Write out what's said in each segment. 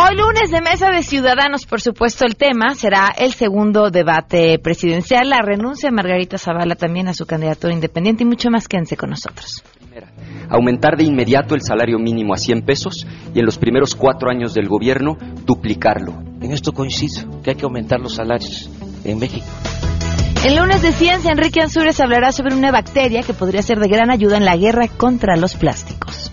Hoy lunes de Mesa de Ciudadanos, por supuesto, el tema será el segundo debate presidencial, la renuncia de Margarita Zavala también a su candidatura independiente y mucho más. Quédense con nosotros. Aumentar de inmediato el salario mínimo a 100 pesos y en los primeros cuatro años del gobierno duplicarlo. En esto coincido, que hay que aumentar los salarios en México. El lunes de ciencia, Enrique Ansúrez hablará sobre una bacteria que podría ser de gran ayuda en la guerra contra los plásticos.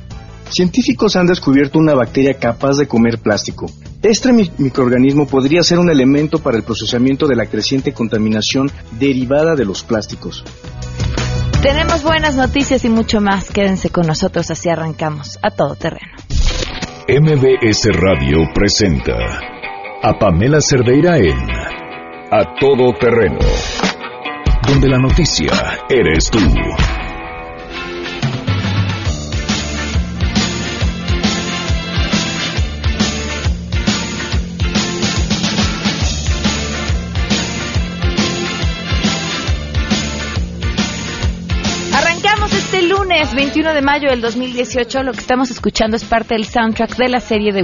Científicos han descubierto una bacteria capaz de comer plástico. Este microorganismo podría ser un elemento para el procesamiento de la creciente contaminación derivada de los plásticos. Tenemos buenas noticias y mucho más. Quédense con nosotros, así arrancamos a todo terreno. MBS Radio presenta a Pamela Cerdeira en A Todo Terreno, donde la noticia eres tú. Lunes 21 de mayo del 2018. Lo que estamos escuchando es parte del soundtrack de la serie de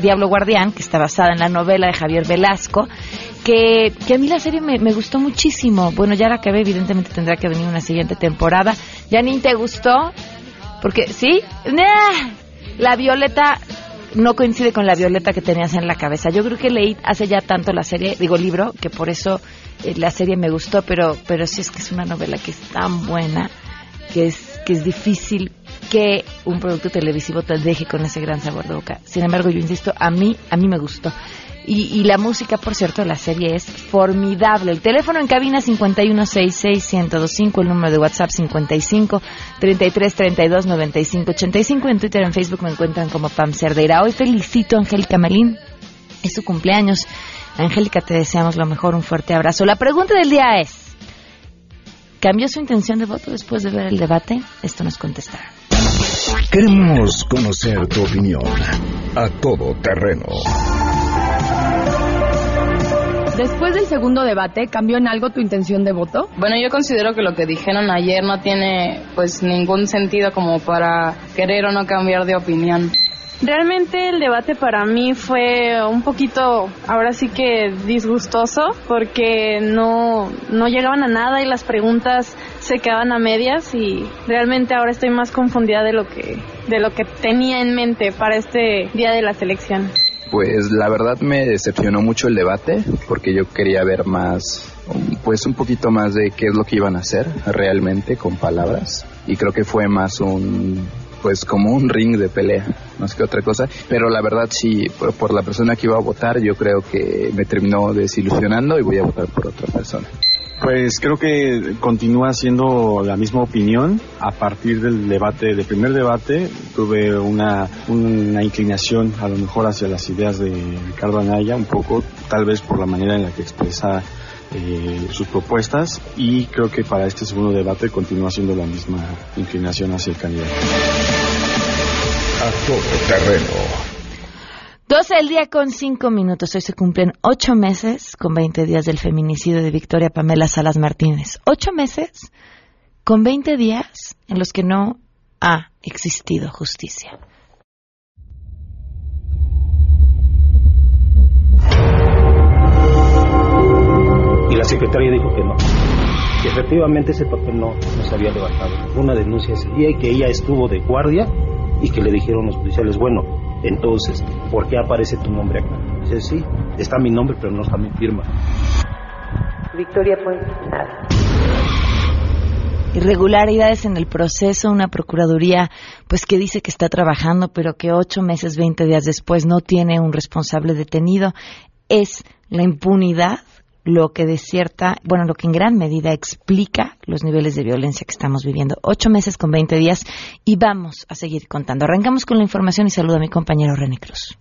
Diablo Guardián, que está basada en la novela de Javier Velasco. Que, que a mí la serie me, me gustó muchísimo. Bueno, ya la acabé, evidentemente tendrá que venir una siguiente temporada. ¿Janine te gustó? Porque, ¿sí? La Violeta no coincide con la Violeta que tenías en la cabeza. Yo creo que leí hace ya tanto la serie, digo libro, que por eso eh, la serie me gustó, pero, pero sí es que es una novela que es tan buena que es, que es difícil que un producto televisivo te deje con ese gran sabor de boca. Sin embargo, yo insisto, a mí, a mí me gustó. Y, y la música, por cierto, de la serie es formidable. El teléfono en cabina 5166125, el número de WhatsApp 55 33 32 95 85. En Twitter, en Facebook me encuentran como Pam Cerdeira. Hoy felicito a Angélica Malín. Es su cumpleaños. Angélica, te deseamos lo mejor. Un fuerte abrazo. La pregunta del día es: ¿cambió su intención de voto después de ver el debate? Esto nos contestará. Queremos conocer tu opinión. A Todo Terreno. Después del segundo debate, ¿cambió en algo tu intención de voto? Bueno, yo considero que lo que dijeron ayer no tiene pues ningún sentido como para querer o no cambiar de opinión. Realmente el debate para mí fue un poquito, ahora sí que disgustoso, porque no, no llegaban a nada y las preguntas se quedaban a medias y realmente ahora estoy más confundida de lo que, de lo que tenía en mente para este día de las elecciones. Pues la verdad me decepcionó mucho el debate porque yo quería ver más, pues un poquito más de qué es lo que iban a hacer realmente con palabras y creo que fue más un, pues como un ring de pelea, más que otra cosa. Pero la verdad sí, por, la persona que iba a votar yo creo que me terminó desilusionando y voy a votar por otra persona. Pues creo que continúa siendo la misma opinión. A partir del debate, del primer debate, tuve una, una inclinación a lo mejor hacia las ideas de Ricardo Anaya, un poco, tal vez por la manera en la que expresa eh, sus propuestas y creo que para este segundo debate continúa siendo la misma inclinación hacia el candidato. A Todo Terreno. 12 del día con 5 minutos. Hoy se cumplen 8 meses con 20 días del feminicidio de Victoria Pamela Salas Martínez. 8 meses con 20 días en los que no ha existido justicia. La secretaria dijo que no. Que efectivamente ese papel no, no se había levantado. Una denuncia ese día y que ella estuvo de guardia y que le dijeron los policiales, bueno, entonces, ¿por qué aparece tu nombre acá? Dice, sí, está mi nombre, pero no está mi firma. Victoria Puente, nada. Irregularidades en el proceso, una procuraduría pues que dice que está trabajando, pero que ocho meses, 20 días después no tiene un responsable detenido. Es la impunidad lo que de cierta, bueno, lo que en gran medida explica los niveles de violencia que estamos viviendo. Ocho meses con 20 días y vamos a seguir contando. Arrancamos con la información y saludo a mi compañero René Cruz.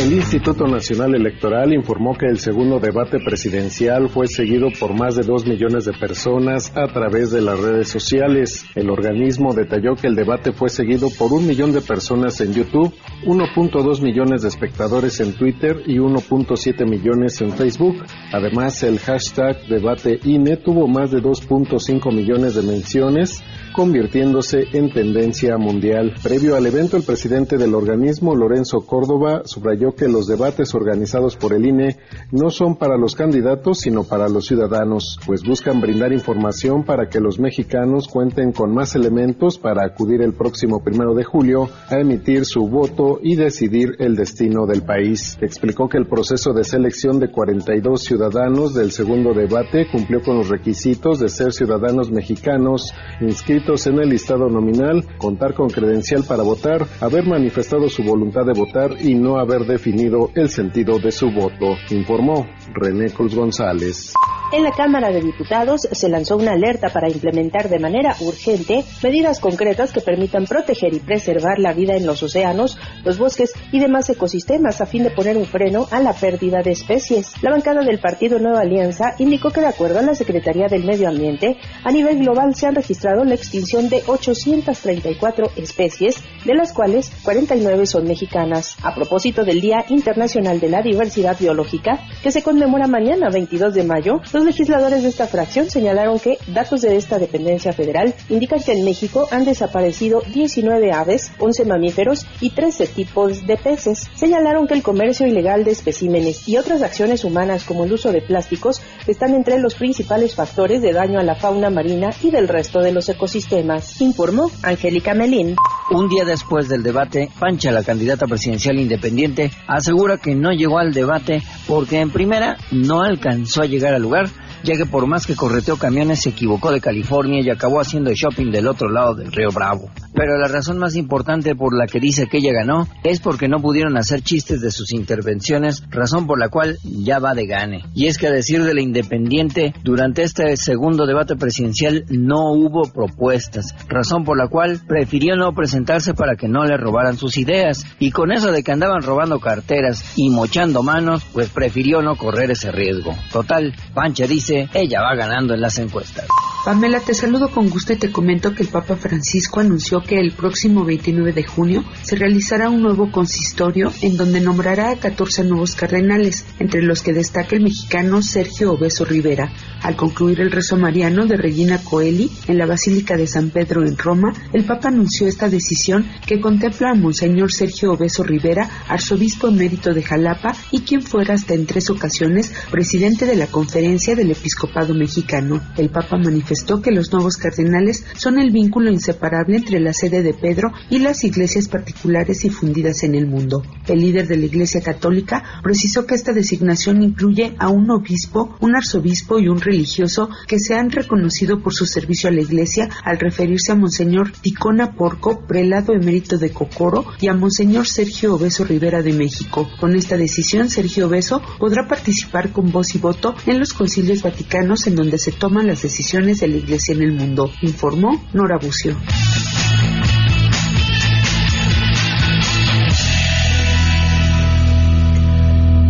El Instituto Nacional Electoral informó que el segundo debate presidencial fue seguido por más de dos millones de personas a través de las redes sociales. El organismo detalló que el debate fue seguido por un millón de personas en YouTube, 1.2 millones de espectadores en Twitter y 1.7 millones en Facebook. Además, el hashtag debate INE tuvo más de 2.5 millones de menciones convirtiéndose en tendencia mundial. Previo al evento, el presidente del organismo, Lorenzo Córdoba, subrayó que los debates organizados por el INE no son para los candidatos, sino para los ciudadanos, pues buscan brindar información para que los mexicanos cuenten con más elementos para acudir el próximo primero de julio a emitir su voto y decidir el destino del país. Explicó que el proceso de selección de 42 ciudadanos del segundo debate cumplió con los requisitos de ser ciudadanos mexicanos inscritos en el listado nominal, contar con credencial para votar, haber manifestado su voluntad de votar y no haber definido el sentido de su voto, informó René Cruz González. En la Cámara de Diputados se lanzó una alerta para implementar de manera urgente medidas concretas que permitan proteger y preservar la vida en los océanos, los bosques y demás ecosistemas a fin de poner un freno a la pérdida de especies. La bancada del Partido Nueva Alianza indicó que de acuerdo a la Secretaría del Medio Ambiente, a nivel global se han registrado la extinción de 834 especies, de las cuales 49 son mexicanas. A propósito del Día Internacional de la Diversidad Biológica, que se conmemora mañana 22 de mayo, los legisladores de esta fracción señalaron que datos de esta dependencia federal indican que en México han desaparecido 19 aves, 11 mamíferos y 13 tipos de peces. Señalaron que el comercio ilegal de especímenes y otras acciones humanas como el uso de plásticos están entre los principales factores de daño a la fauna marina y del resto de los ecosistemas, informó Angélica Melín. Un día después del debate, Pancha, la candidata presidencial independiente, asegura que no llegó al debate porque en primera no alcanzó a llegar al lugar ya que por más que correteó camiones se equivocó de California y acabó haciendo shopping del otro lado del río Bravo. Pero la razón más importante por la que dice que ella ganó es porque no pudieron hacer chistes de sus intervenciones, razón por la cual ya va de gane. Y es que a decir de la independiente, durante este segundo debate presidencial no hubo propuestas, razón por la cual prefirió no presentarse para que no le robaran sus ideas. Y con eso de que andaban robando carteras y mochando manos, pues prefirió no correr ese riesgo. Total, Pancha dice, ella va ganando en las encuestas. Pamela, te saludo con gusto y te comento que el Papa Francisco anunció que el próximo 29 de junio se realizará un nuevo consistorio en donde nombrará a 14 nuevos cardenales, entre los que destaca el mexicano Sergio Obeso Rivera. Al concluir el rezo mariano de Regina Coeli en la Basílica de San Pedro en Roma, el Papa anunció esta decisión que contempla a Monseñor Sergio Obeso Rivera, arzobispo emérito de Jalapa y quien fuera hasta en tres ocasiones presidente de la Conferencia del Episcopado Mexicano. El Papa manifestó que los nuevos cardenales son el vínculo inseparable entre la sede de Pedro y las iglesias particulares difundidas en el mundo. El líder de la Iglesia Católica precisó que esta designación incluye a un obispo, un arzobispo y un religioso que se han reconocido por su servicio a la Iglesia al referirse a Monseñor Ticona Porco, prelado emérito de Cocoro, y a Monseñor Sergio Obeso Rivera de México. Con esta decisión, Sergio Obeso podrá participar con voz y voto en los concilios vaticanos en donde se toman las decisiones de la Iglesia en el mundo, informó Nora Bucio.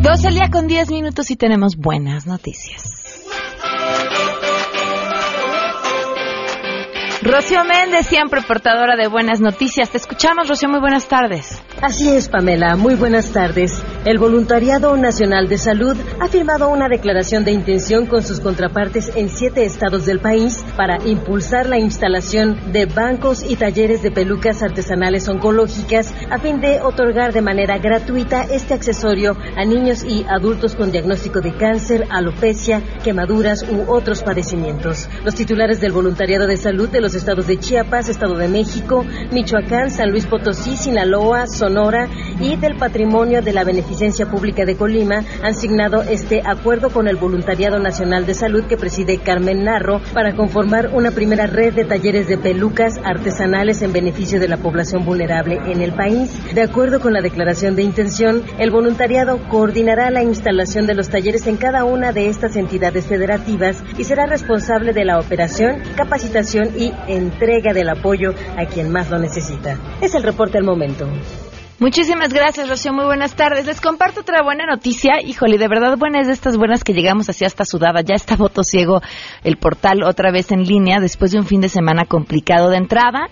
Dos al día con 10 minutos y tenemos buenas noticias. Bye. Rocío Méndez, siempre portadora de buenas noticias. Te escuchamos, Rocío, muy buenas tardes. Así es, Pamela, muy buenas tardes. El Voluntariado Nacional de Salud ha firmado una declaración de intención con sus contrapartes en siete estados del país para impulsar la instalación de bancos y talleres de pelucas artesanales oncológicas a fin de otorgar de manera gratuita este accesorio a niños y adultos con diagnóstico de cáncer, alopecia, quemaduras u otros padecimientos. Los titulares del Voluntariado de Salud de los estados de Chiapas, Estado de México, Michoacán, San Luis Potosí, Sinaloa, Sonora y del Patrimonio de la Beneficencia Pública de Colima han signado este acuerdo con el Voluntariado Nacional de Salud que preside Carmen Narro para conformar una primera red de talleres de pelucas artesanales en beneficio de la población vulnerable en el país. De acuerdo con la declaración de intención, el voluntariado coordinará la instalación de los talleres en cada una de estas entidades federativas y será responsable de la operación, capacitación y entrega del apoyo a quien más lo necesita. Es el reporte al momento. Muchísimas gracias, Rocío. Muy buenas tardes. Les comparto otra buena noticia. Híjole, de verdad buena es de estas buenas que llegamos así hasta sudada. Ya está voto ciego el portal otra vez en línea después de un fin de semana complicado de entrada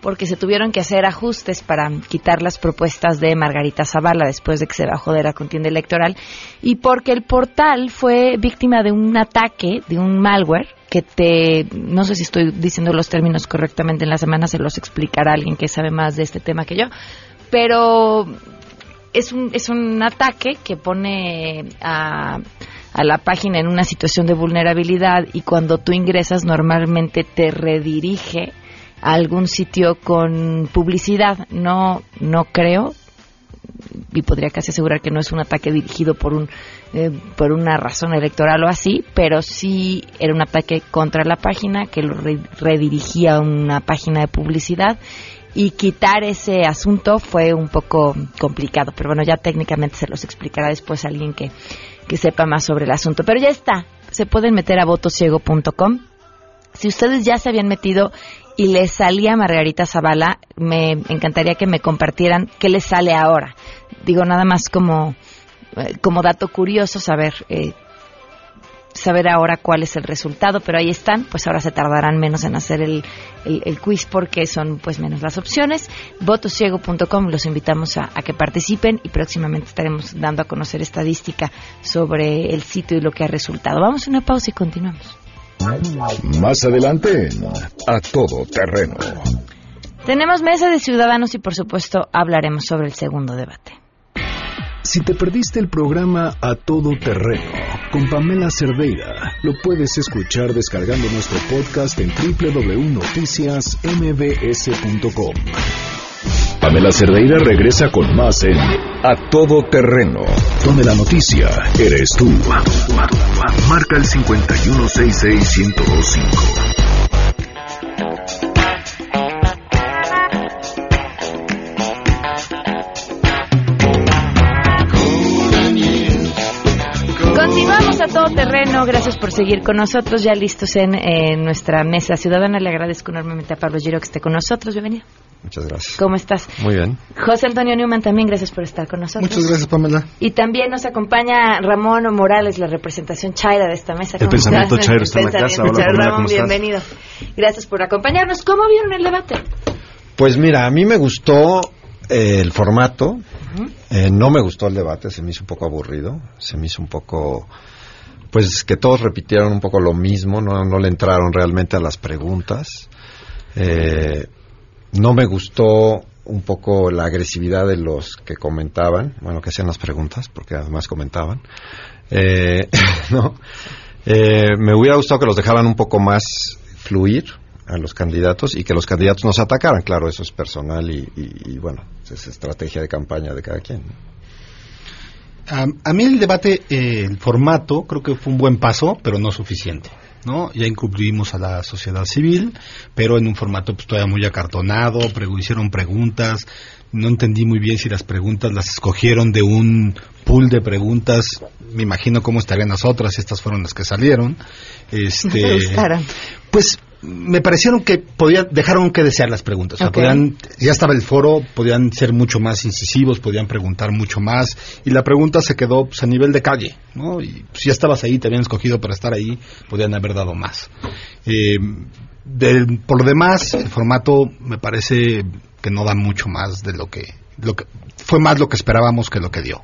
porque se tuvieron que hacer ajustes para quitar las propuestas de Margarita Zavala después de que se bajó de la contienda electoral y porque el portal fue víctima de un ataque, de un malware que te, no sé si estoy diciendo los términos correctamente, en la semana se los explicará alguien que sabe más de este tema que yo, pero es un, es un ataque que pone a, a la página en una situación de vulnerabilidad y cuando tú ingresas normalmente te redirige a algún sitio con publicidad. No, no creo y podría casi asegurar que no es un ataque dirigido por un eh, por una razón electoral o así, pero sí era un ataque contra la página que lo redirigía a una página de publicidad y quitar ese asunto fue un poco complicado, pero bueno, ya técnicamente se los explicará después alguien que, que sepa más sobre el asunto. Pero ya está, se pueden meter a votosiego.com. Si ustedes ya se habían metido y les salía Margarita Zavala, me encantaría que me compartieran qué les sale ahora. Digo, nada más como, eh, como dato curioso saber eh, saber ahora cuál es el resultado, pero ahí están, pues ahora se tardarán menos en hacer el, el, quiz porque son pues menos las opciones. Votosiego.com, los invitamos a, a, que participen y próximamente estaremos dando a conocer estadística sobre el sitio y lo que ha resultado. Vamos a una pausa y continuamos. Más adelante, a todo terreno. Tenemos mesa de ciudadanos y por supuesto hablaremos sobre el segundo debate. Si te perdiste el programa A Todo Terreno con Pamela Cerdeira, lo puedes escuchar descargando nuestro podcast en www.noticiasmbs.com. Pamela Cerdeira regresa con más en A Todo Terreno, donde la noticia eres tú. Marca el 5166125. Continuamos a todo terreno. Gracias por seguir con nosotros. Ya listos en, nuestra mesa ciudadana. Le agradezco enormemente a Pablo Giro que esté con nosotros. Bienvenido. Muchas gracias. ¿Cómo estás? Muy bien. José Antonio Newman, también gracias por estar con nosotros. Muchas gracias, Pamela. Y también nos acompaña Ramón Morales, la representación Chaira de esta mesa. El pensamiento Chaira está en la casa. Hola, Ramón, bienvenido. Gracias por acompañarnos. ¿Cómo vieron el debate? Pues mira, a mí me gustó eh, el formato. Eh, no me gustó el debate, se me hizo un poco aburrido, se me hizo un poco, pues que todos repitieron un poco lo mismo, no, no le entraron realmente a las preguntas. Eh, no me gustó un poco la agresividad de los que comentaban, bueno, que hacían las preguntas, porque además comentaban. Eh, no, me hubiera gustado que los dejaran un poco más fluir, a los candidatos y que los candidatos nos atacaran. Claro, eso es personal y, bueno, es estrategia de campaña de cada quien. a mí el debate, eh, el formato, creo que fue un buen paso, pero no suficiente. ¿No? Ya incluimos a la sociedad civil, pero en un formato pues, todavía muy acartonado, hicieron preguntas, no entendí muy bien si las preguntas las escogieron de un pool de preguntas, me imagino cómo estarían las otras, si estas fueron las que salieron. Este, pues me parecieron que podían, dejaron que desear las preguntas. ya estaba el foro, podían ser mucho más incisivos, podían preguntar mucho más, y la pregunta se quedó pues, a nivel de calle, ¿no? Y si ya estabas ahí, te habían escogido para estar ahí, podían haber dado más. Eh, por lo demás, el formato me parece que no da mucho más de lo que, lo que fue más lo que esperábamos que lo que dio.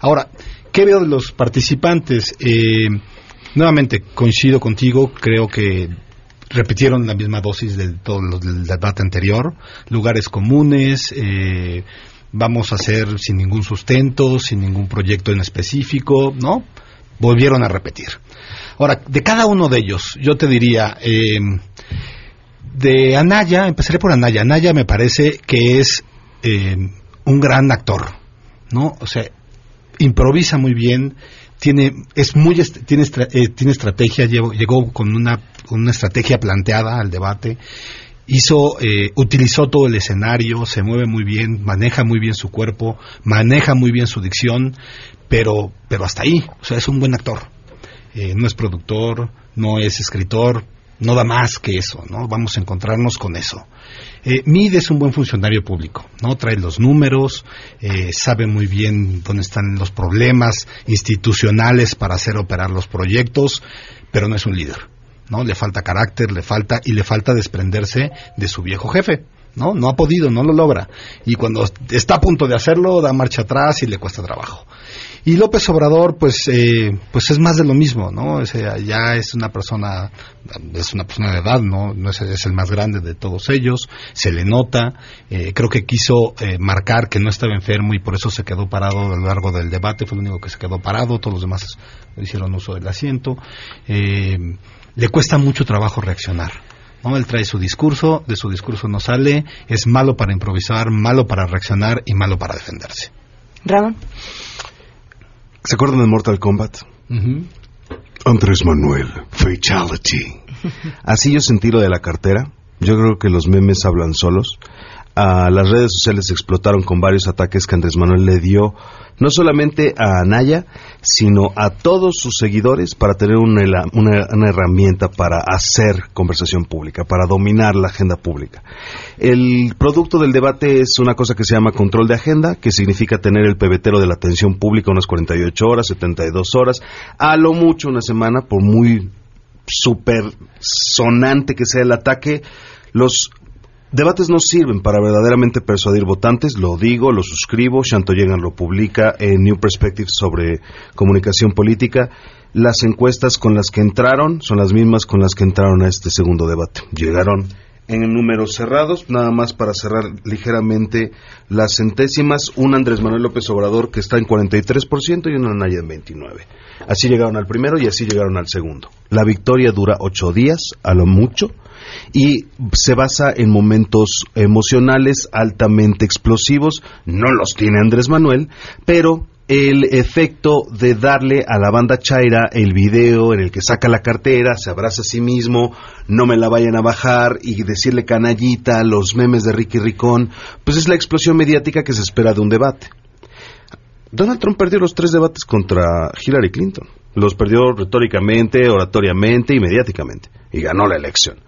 Ahora, ¿qué veo de los participantes? Eh, nuevamente, coincido contigo, creo que repitieron la misma dosis de todo el debate anterior, lugares comunes, eh, vamos a hacer sin ningún sustento, sin ningún proyecto en específico, ¿no? Volvieron a repetir. Ahora, de cada uno de ellos, yo te diría, eh, de Anaya, empezaré por Anaya. Anaya me parece que es eh, un gran actor, ¿no? O sea, improvisa muy bien, tiene es muy tiene eh, tiene estrategia llegó, con una una estrategia planteada al debate hizo eh, utilizó todo el escenario se mueve muy bien maneja muy bien su cuerpo maneja muy bien su dicción pero pero hasta ahí o sea es un buen actor eh, no es productor no es escritor no da más que eso, ¿no? Vamos a encontrarnos con eso. Eh, Mid es un buen funcionario público, ¿no? Trae los números, eh, sabe muy bien dónde están los problemas institucionales para hacer operar los proyectos, pero no es un líder, ¿no? Le falta carácter, le falta y le falta desprenderse de su viejo jefe. ¿no? No ha podido, no lo logra. Y cuando está a punto de hacerlo, da marcha atrás y le cuesta trabajo. Y López Obrador, pues, eh, pues es más de lo mismo, ¿no? Ya es una persona, es una persona de edad, ¿no? no es, es el más grande de todos ellos, se le nota, eh, creo que quiso eh, marcar que no estaba enfermo y por eso se quedó parado a lo largo del debate, fue el único que se quedó parado, todos los demás hicieron uso del asiento. Eh, le cuesta mucho trabajo reaccionar. ¿no? Él trae su discurso, de su discurso no sale, es malo para improvisar, malo para reaccionar y malo para defenderse. Ramón. ¿Se acuerdan de Mortal Kombat? Andrés Manuel, Fatality. Así yo sentí lo de la cartera. Yo creo que los memes hablan solos. A las redes sociales explotaron con varios ataques que Andrés Manuel le dio no solamente a Anaya, sino a todos sus seguidores para tener una, herramienta para hacer conversación pública, para dominar la agenda pública. El producto del debate es una cosa que se llama control de agenda, que significa tener el pebetero de la atención pública unas 48 horas, 72 horas, a lo mucho una semana, por muy súper sonante que sea el ataque, los Debates no sirven para verdaderamente persuadir votantes, lo digo, lo suscribo, Chantoyegan lo publica en New Perspective sobre comunicación política. Las encuestas con las que entraron son las mismas con las que entraron a este segundo debate. Llegaron en números cerrados, nada más para cerrar ligeramente las centésimas, un Andrés Manuel López Obrador que está en 43% y una Naya en 29%. Así llegaron al primero y así llegaron al segundo. La victoria dura ocho días, a lo mucho, y se basa en momentos emocionales altamente explosivos. No los tiene Andrés Manuel, pero el efecto de darle a la banda Chaira el video en el que saca la cartera, se abraza a sí mismo, no me la vayan a bajar y decirle canallita, los memes de Ricky Ricón, pues es la explosión mediática que se espera de un debate. Donald Trump perdió los tres debates contra Hillary Clinton. Los perdió retóricamente, oratoriamente y mediáticamente. Y ganó la elección.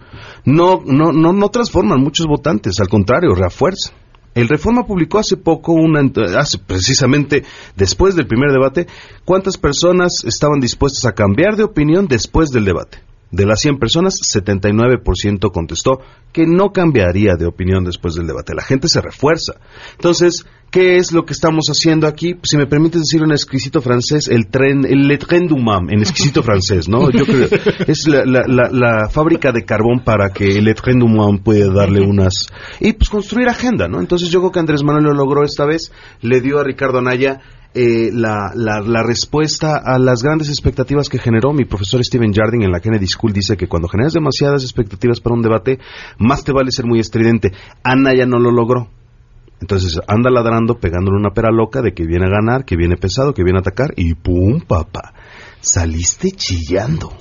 No, no, no, no transforman muchos votantes, al contrario, refuerzan. El Reforma publicó hace poco, una, hace precisamente después del primer debate, cuántas personas estaban dispuestas a cambiar de opinión después del debate. De las 100 personas, 79% contestó que no cambiaría de opinión después del debate. La gente se refuerza. Entonces, ¿qué es lo que estamos haciendo aquí? Si me permites decir en exquisito francés, el tren, el le tren du Mam, en exquisito francés, ¿no? Yo creo, es la, la, la, la, fábrica de carbón para que el le tren du Mam pueda darle unas... Y pues construir agenda, ¿no? Entonces yo creo que Andrés Manuel lo logró esta vez, le dio a Ricardo Anaya eh, la, la, la, respuesta a las grandes expectativas que generó mi profesor Steven Jardine en la Kennedy School dice que cuando generas demasiadas expectativas para un debate, más te vale ser muy estridente. Ana ya no lo logró. Entonces anda ladrando, pegándole una pera loca de que viene a ganar, que viene pesado, que viene a atacar y ¡pum, papá! Saliste chillando.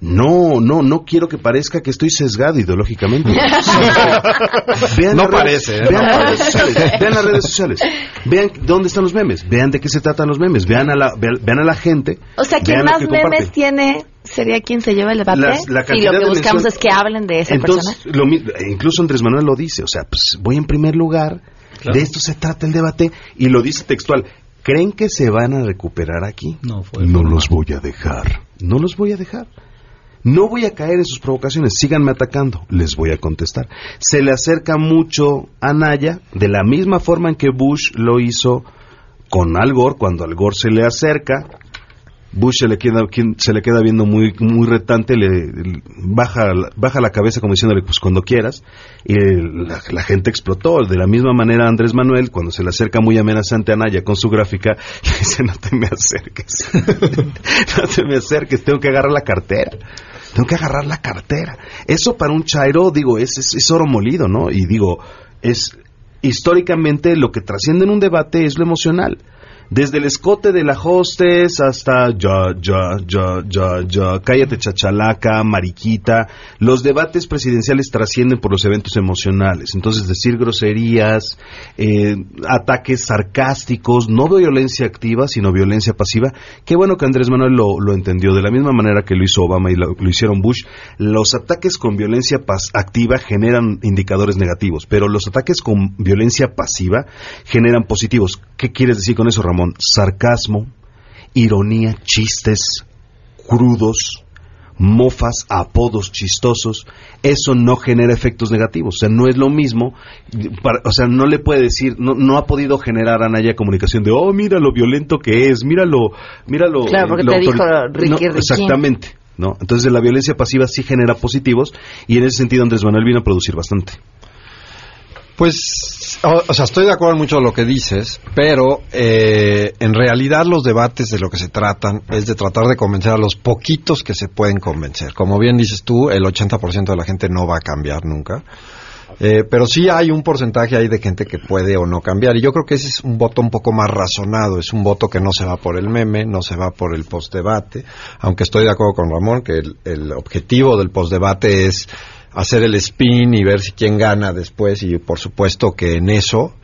No, no, no quiero que parezca que estoy sesgado ideológicamente. vean no parece, ¿eh? vean, las redes sociales, vean las redes sociales, vean dónde están los memes, vean de qué se tratan los memes, vean a la, vean, vean a la gente. O sea, quien más memes tiene sería quien se lleva el debate. Las, la y lo que buscamos es que hablen de esa Entonces, persona. Lo, incluso Andrés Manuel lo dice, o sea, pues voy en primer lugar, claro. de esto se trata el debate, y lo dice textual. ¿Creen que se van a recuperar aquí? No, fue no los voy a dejar. No los voy a dejar. No voy a caer en sus provocaciones, síganme atacando, les voy a contestar. Se le acerca mucho a Naya, de la misma forma en que Bush lo hizo con Al Gore, cuando Al Gore se le acerca, Bush se le queda, se le queda viendo muy, muy retante, le, baja, baja la cabeza como diciéndole, pues cuando quieras, y la, gente explotó. De la misma manera Andrés Manuel, cuando se le acerca muy amenazante a Naya con su gráfica, le dice, no te me acerques, no te me acerques, tengo que agarrar la cartera. Tengo que agarrar la cartera. Eso para un chairo, digo, es, es, es oro molido, ¿no? Y digo, es históricamente lo que trasciende en un debate es lo emocional Desde el escote de la hostess hasta ya, ya, ya, ya, ya, cállate chachalaca, mariquita. Los debates presidenciales trascienden por los eventos emocionales. Entonces, decir groserías, eh, ataques sarcásticos, no violencia activa, sino violencia pasiva. Qué bueno que Andrés Manuel lo, lo entendió. De la misma manera que lo hizo Obama y lo, lo hicieron Bush, los ataques con violencia pas- activa generan indicadores negativos, pero los ataques con violencia pasiva generan positivos. ¿Qué quieres decir con eso, Ramón? Sarcasmo, ironía, chistes crudos, mofas, apodos chistosos, eso no genera efectos negativos. O sea, no es lo mismo, para- o sea, no le puede decir, no, no ha podido generar a Naya comunicación de, oh, mira lo violento que es, míralo, míralo. Claro, porque lo te dijo autori-". Ricky No. Exactamente. ¿no? Entonces la violencia pasiva sí genera positivos y en ese sentido Andrés Manuel vino a producir bastante. Pues, o, sea, estoy de acuerdo en mucho de lo que dices, pero eh, en realidad los debates de lo que se tratan es de tratar de convencer a los poquitos que se pueden convencer. Como bien dices tú, el 80% de la gente no va a cambiar nunca. Eh, pero sí hay un porcentaje ahí de gente que puede o no cambiar. Y yo creo que ese es un voto un poco más razonado. Es un voto que no se va por el meme, no se va por el postdebate. Aunque estoy de acuerdo con Ramón que el, el objetivo del postdebate es hacer el spin y ver si quién gana después. Y por supuesto que en eso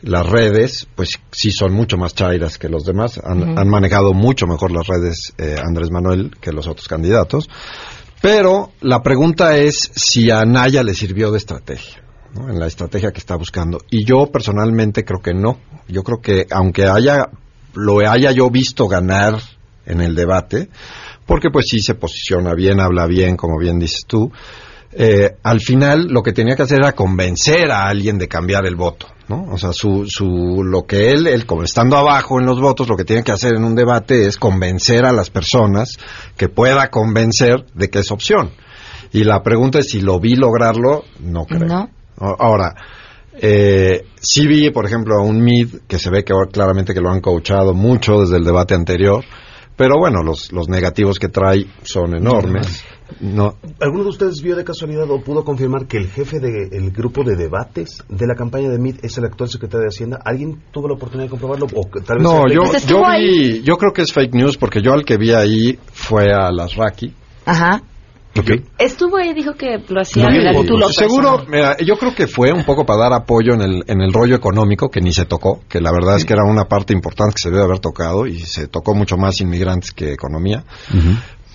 las redes, pues sí son mucho más chairas que los demás. Han, han manejado mucho mejor las redes eh, Andrés Manuel que los otros candidatos. Pero la pregunta es si a Naya le sirvió de estrategia, ¿no? en la estrategia que está buscando. Y yo personalmente creo que no. Yo creo que aunque haya lo haya yo visto ganar en el debate, porque pues sí se posiciona bien, habla bien, como bien dices tú, eh, al final lo que tenía que hacer era convencer a alguien de cambiar el voto, ¿no? O sea, su, su, lo que él, él, como estando abajo en los votos, lo que tiene que hacer en un debate es convencer a las personas que pueda convencer de que es opción. Y la pregunta es si lo vi lograrlo, no creo. No. Ahora, eh, sí vi, por ejemplo, a un Mid que se ve que ahora claramente que lo han coachado mucho desde el debate anterior, pero bueno, los, los negativos que trae son enormes. No, ¿Alguno de ustedes vio de casualidad o pudo confirmar que el jefe del grupo de debates de la campaña de MIT es el actual secretario de Hacienda? ¿Alguien tuvo la oportunidad de comprobarlo? O tal vez No, yo, yo vi, yo creo que es fake news porque yo al que vi ahí fue a las Raki. Ajá. Ok. Estuvo ahí, dijo que lo hacía No, en el yo- título seguro, mira, yo creo que fue un poco para dar apoyo en el, en el rollo económico que ni se tocó, que la verdad es que era una parte importante que se debe haber tocado y se tocó mucho más inmigrantes que economía.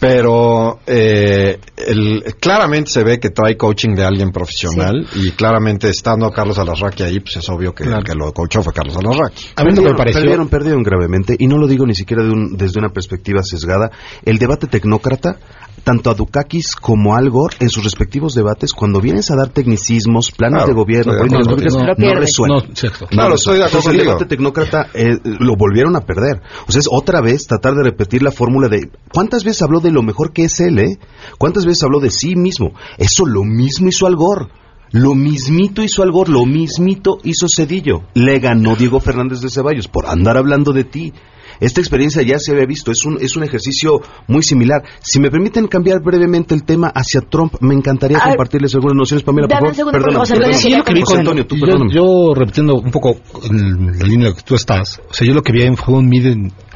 Pero eh, el- claramente se ve que trae coaching de alguien profesional y claramente estando Carlos Alarraqui ahí, pues es obvio que el que lo coachó fue Carlos Alarraqui. Perdieron, perdieron, perdieron gravemente, y no lo digo ni siquiera de un- desde una perspectiva sesgada. El debate tecnócrata, tanto a Dukakis como a Al Gore, en sus respectivos debates, cuando vienes a dar tecnicismos, planes Claro, de gobierno, políticas públicas, contigo. no, Lo resuelven. No, cierto. Claro, estoy de acuerdo Entonces, el debate tecnócrata eh, lo volvieron a perder. O sea, es otra vez tratar de repetir la fórmula de ¿cuántas veces habló de lo mejor que es él, eh? ¿Cuántas veces habló de sí mismo? Eso lo mismo hizo Al Gore. Lo mismito hizo Al Gore, lo mismito hizo Cedillo. Le ganó Diego Fernández de Ceballos por andar hablando de ti. Esta experiencia ya se había visto, es un, es un ejercicio muy similar. Si me permiten cambiar brevemente el tema hacia Trump, me encantaría Ah, compartirles algunas nociones, Pamela, por favor. segundo, Perdóname, José Antonio, perdóname. sí, yo que vi con- Antonio, tú yo, yo, repitiendo un poco en la línea que tú estás, o sea, yo lo que vi en fue un mid,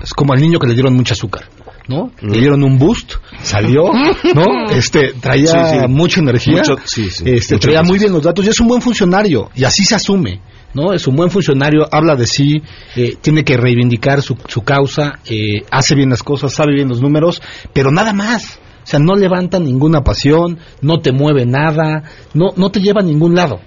es como al niño que le dieron mucho azúcar, ¿no? Le dieron un boost, salió, ¿no? Este, traía Sí, sí. mucha energía, Mucho- sí, sí, este, traía muy gracias. bien los datos y es un buen funcionario, y así se asume. ¿No? Es un buen funcionario, habla de sí, eh, tiene que reivindicar su, su causa, eh, hace bien las cosas, sabe bien los números, pero nada más. O sea, no levanta ninguna pasión, no te mueve nada, no, no te lleva a ningún lado.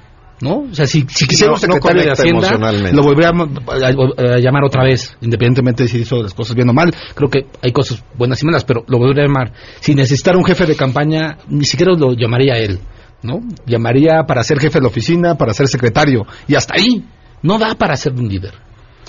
¿No? O sea, si, si quisiera no- secretario no de Hacienda, lo volvería a, a- a llamar otra vez, independientemente de si hizo las cosas bien o mal. Creo que hay cosas buenas y malas, pero lo volvería a llamar. Si necesitara un jefe de campaña, ni siquiera lo llamaría a él. ¿No? Llamaría para ser jefe de la oficina, para ser secretario, y hasta ahí. No da para ser un líder.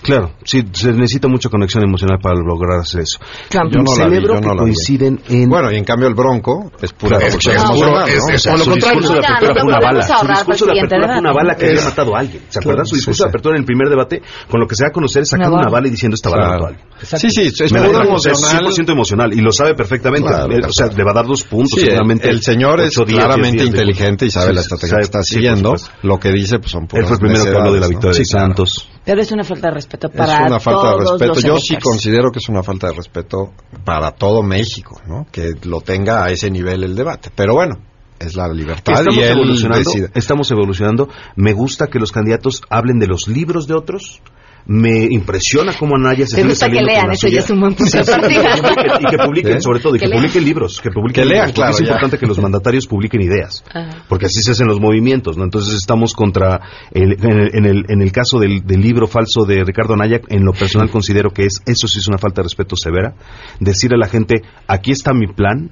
Claro, sí, se necesita mucha conexión emocional para lograr hacer eso. Yo no la vi, no que la vi. coinciden en... Bueno, y en cambio el Bronco es pura Claro, es- es emocional, puro- ¿no? es- es O sea, lo su contrario, discurso su de discurso de apertura fue una bala. Su discurso de apertura fue una bala que había Es- matado a alguien. ¿Se acuerdan? Su discurso de apertura en el primer debate, con lo que se da a conocer es sacar Una bala. y diciendo esta bala mató a alguien. Sí, sí, es Me puro da- o sea, es emocional. 100% emocional y lo sabe perfectamente. Eh, o sea, le va a dar dos puntos el, señor es claramente inteligente y sabe la estrategia que está siguiendo. Lo que dice pues son Él puras fue el primero que habló de la victoria de. Santos. Pero es una falta de respeto para es una falta de respeto. Yo sí considero que es una falta de respeto para todo México, ¿no? Que lo tenga a ese nivel el debate. Pero bueno, es la libertad Estamos y él evolucionando, decide. estamos evolucionando. Me gusta que los candidatos hablen de los libros de otros. Me impresiona cómo Anaya se sigue gusta que saliendo con lean, la eso ya es un buen punto de Sí, sí, partida. y que- que publiquen, ¿Eh? sobre todo, y Que que, publiquen libros, que publiquen Que lean, libros, claro, es ya. importante que los mandatarios publiquen ideas, Ajá. porque así se hacen los movimientos, ¿no? Entonces estamos contra, el- en, el, en, el, en el caso del, del libro falso de Ricardo Anaya, en lo personal considero que es, eso sí es una falta de respeto severa, decirle a la gente, aquí está mi plan,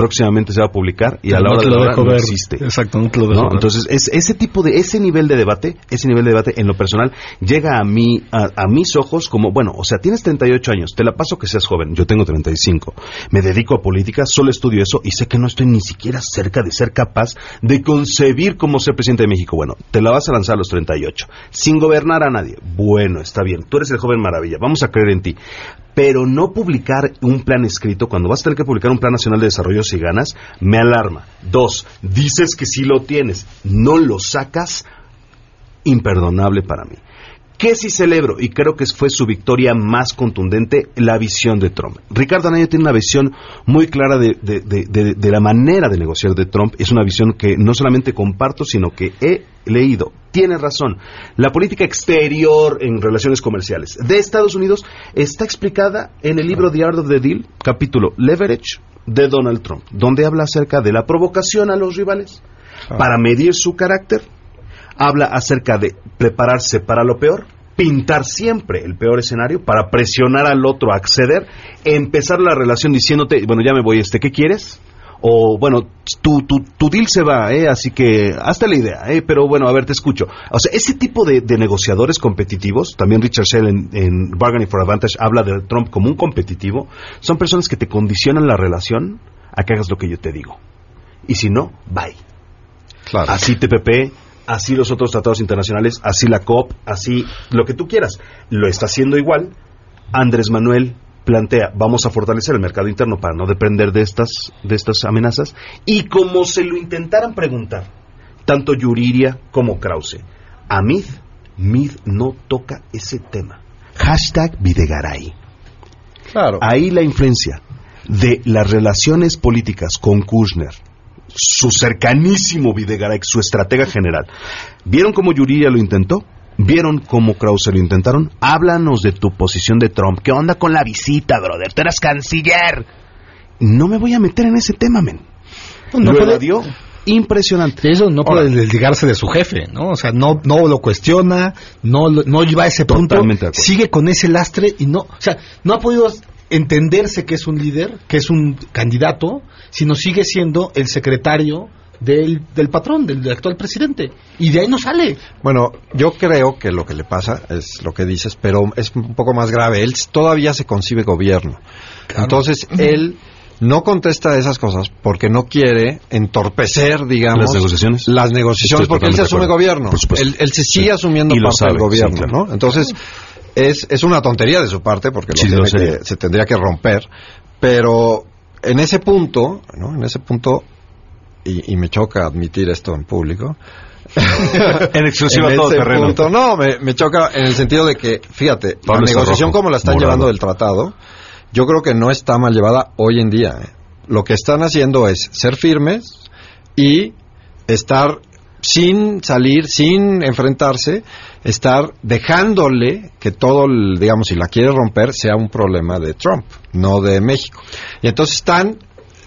próximamente se va a publicar y a la no hora de la hora no existe. Exacto, no te lo dejo ¿no? ver. Entonces, es, ese tipo de, ese nivel de debate, ese nivel de debate en lo personal llega a mí, a, a mis ojos como, bueno, o sea, tienes 38 años, te la paso que seas joven, yo tengo 35, me dedico a política, solo estudio eso y sé que no estoy ni siquiera cerca de ser capaz de concebir cómo ser presidente de México. Bueno, te la vas a lanzar a los 38, sin gobernar a nadie. Bueno, está bien, tú eres el joven maravilla, vamos a creer en ti. Pero no publicar un plan escrito, cuando vas a tener que publicar un plan nacional de desarrollo si ganas, me alarma. Dos, dices que sí lo tienes, no lo sacas, imperdonable para mí. ¿Qué sí celebro? Y creo que fue su victoria más contundente, la visión de Trump. Ricardo Anaya tiene una visión muy clara de, de- de- de- de la manera de negociar de Trump. Es una visión que no solamente comparto, sino que he leído. Tiene razón. La política exterior en relaciones comerciales de Estados Unidos está explicada en el libro The Art of the Deal, capítulo Leverage de Donald Trump, donde habla acerca de la provocación a los rivales para medir su carácter, habla acerca de prepararse para lo peor, pintar siempre el peor escenario para presionar al otro a acceder, empezar la relación diciéndote, bueno, ya me voy, este, ¿qué quieres? O, bueno, tu, tu, tu deal se va, ¿eh? así que hazte la idea, ¿eh? pero bueno, a ver, te escucho. O sea, ese tipo de, de negociadores competitivos, también Richard Shell en, en Bargaining for Advantage habla de Trump como un competitivo, son personas que te condicionan la relación a que hagas lo que yo te digo. Y si no, bye. Así TPP, así los otros tratados internacionales, así la COP, así lo que tú quieras. Lo está haciendo igual. Andrés Manuel plantea, vamos a fortalecer el mercado interno para no depender de estas, de estas amenazas. Y como se lo intentaran preguntar, tanto Yuriria como Krause, a Mid, Mid no toca ese tema. Hashtag Videgaray. Claro. Ahí la influencia de las relaciones políticas con Kushner, su cercanísimo Videgaray, su estratega general. ¿Vieron cómo Yuriria lo intentó? ¿Vieron cómo Krause lo intentaron? Háblanos de tu posición de Trump. ¿Qué onda con la visita, brother? Tú eras canciller. No me voy a meter en ese tema, men. No, puede- evadió impresionante. Eso no puede desligarse de su jefe, ¿no? O sea, no, no lo cuestiona, no, no lleva a ese punto, sigue con ese lastre y no, o sea, no ha podido entenderse que es un líder, que es un candidato, sino sigue siendo el secretario del, del patrón, del, del actual presidente. Y de ahí no sale. Bueno, yo creo que lo que le pasa es lo que dices, pero es un poco más grave. Él todavía se concibe gobierno. Entonces, él no contesta esas cosas porque no quiere entorpecer, digamos, Las negociaciones. las negociaciones, Estoy porque él se asume gobierno. Él, él se sigue Sí. asumiendo Y lo parte sabe, del gobierno, sí, claro. ¿no? Entonces, es, es una tontería de su parte porque lo Sí, tiene lo que- se tendría que romper, pero en ese punto, ¿no? En ese punto, y, y me choca admitir esto en público, En exclusiva en todo terreno. punto, no, me, me choca en el sentido de que, fíjate, Pablo la negociación rojo, como la están morado. llevando del tratado, yo creo que no está mal llevada hoy en día. ¿eh? Lo que están haciendo es ser firmes y estar sin salir, sin enfrentarse, estar dejándole que todo, el, digamos, si la quiere romper, sea un problema de Trump, no de México. Y entonces están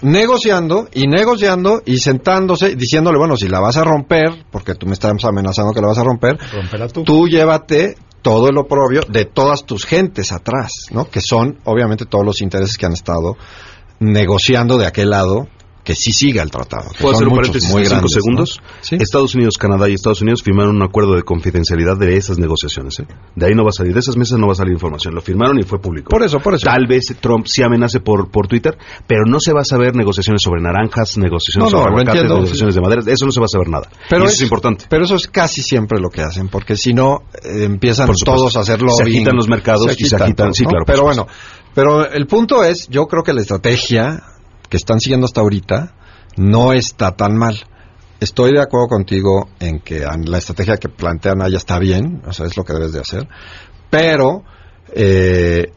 negociando y negociando y sentándose, diciéndole, bueno, si la vas a romper, porque tú me estás amenazando que la vas a romper, tú. tú llévate todo el oprobio de todas tus gentes atrás, ¿no? Que son, obviamente, todos los intereses que han estado negociando de aquel lado que sí siga el tratado. ¿Puedo hacer un paréntesis muy de cinco grandes, ¿no? segundos? Sí. Estados Unidos, Canadá y Estados Unidos firmaron un acuerdo de confidencialidad de esas negociaciones. ¿eh? De ahí no va a salir, de esas mesas no va a salir información. Lo firmaron y fue público. Por eso, por eso. Tal vez Trump sí amenace por, por Twitter, pero no se va a saber negociaciones sobre naranjas, negociaciones No, no, sobre aguacates, negociaciones de madera. Eso no se va a saber nada. Pero Y eso es, importante. Pero eso es casi siempre lo que hacen, porque si no eh, empiezan todos a hacerlo. Se agitan los mercados y se agitan- sí, claro, Pero supuesto. bueno, pero el punto es, yo creo que la estrategia que están siguiendo hasta ahorita no está tan mal. estoy de acuerdo contigo en que la estrategia que plantea Naya está bien, o sea, es lo que debes de hacer, pero, eh,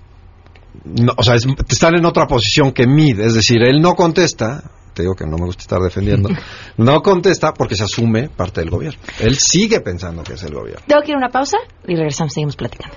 no, o sea, es- están en otra posición que Mid, es decir, él no contesta, te digo que no me gusta estar defendiendo, no contesta porque se asume parte del gobierno. Él sigue pensando que es el gobierno. Tengo que ir a una pausa y regresamos, seguimos platicando.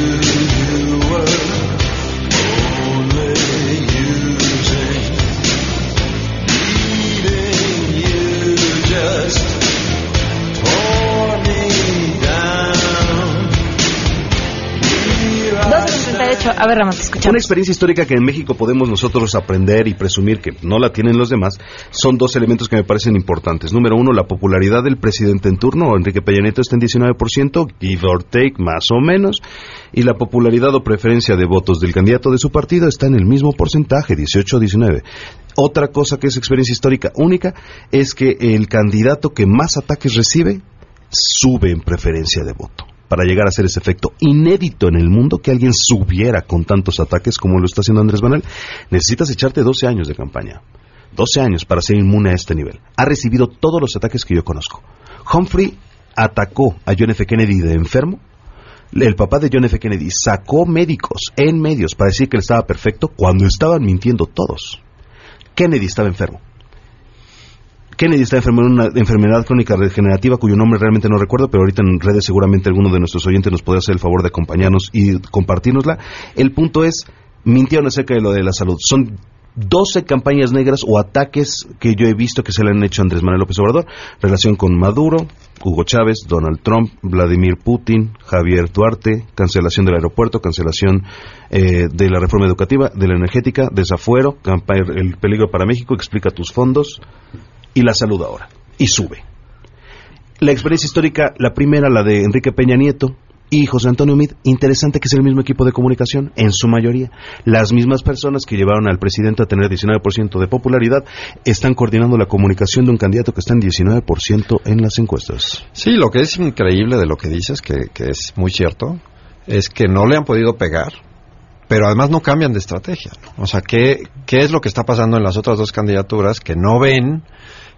A ver, Ramón, escuchamos. Una experiencia histórica que en México podemos nosotros aprender y presumir que no la tienen los demás son dos elementos que me parecen importantes. Número uno, la popularidad del presidente en turno, Enrique Peña está en 19%, give or take, más o menos, y la popularidad o preferencia de votos del candidato de su partido está en el mismo porcentaje, 18-19. Otra cosa que es experiencia histórica única es que el candidato que más ataques recibe sube en preferencia de voto para llegar a hacer ese efecto inédito en el mundo que alguien subiera con tantos ataques como lo está haciendo Andrés Manuel. Necesitas echarte 12 años de campaña. 12 años para ser inmune a este nivel. Ha recibido todos los ataques que yo conozco. Humphrey atacó a John F. Kennedy de enfermo. El papá de John F. Kennedy sacó médicos en medios para decir que él estaba perfecto cuando estaban mintiendo todos. Kennedy estaba enfermo. Kennedy está enfermo en una enfermedad crónica degenerativa cuyo nombre realmente no recuerdo, pero ahorita en redes seguramente alguno de nuestros oyentes nos puede hacer el favor de acompañarnos y compartirnosla. El punto es, mintieron acerca de lo de la salud. Son 12 campañas negras o ataques que yo he visto que se le han hecho a Andrés Manuel López Obrador, relación con Maduro, Hugo Chávez, Donald Trump, Vladimir Putin, Javier Duarte, cancelación del aeropuerto, cancelación eh, de la reforma educativa, de la energética, desafuero, el peligro para México, explica tus fondos, y la salud ahora. Y sube. La experiencia histórica, la primera, la de Enrique Peña Nieto y José Antonio Mid, interesante que es el mismo equipo de comunicación, en su mayoría. Las mismas personas que llevaron al presidente a tener 19% de popularidad están coordinando la comunicación de un candidato que está en 19% en las encuestas. Sí, lo que es increíble de lo que dices, que, que es muy cierto, es que no le han podido pegar, pero además no cambian de estrategia. O sea, ¿qué, ¿qué es lo que está pasando en las otras dos candidaturas que no ven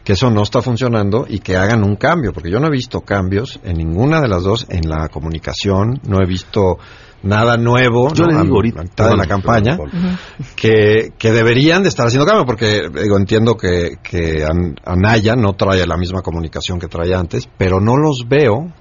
que eso no está funcionando y que hagan un cambio? Porque yo no he visto cambios en ninguna de las dos en la comunicación, no he visto nada nuevo yo ¿no? le digo a ahorita mitad de la campaña que, que deberían de estar haciendo cambio porque digo entiendo que, que An- Anaya no trae la misma comunicación que traía antes pero no los veo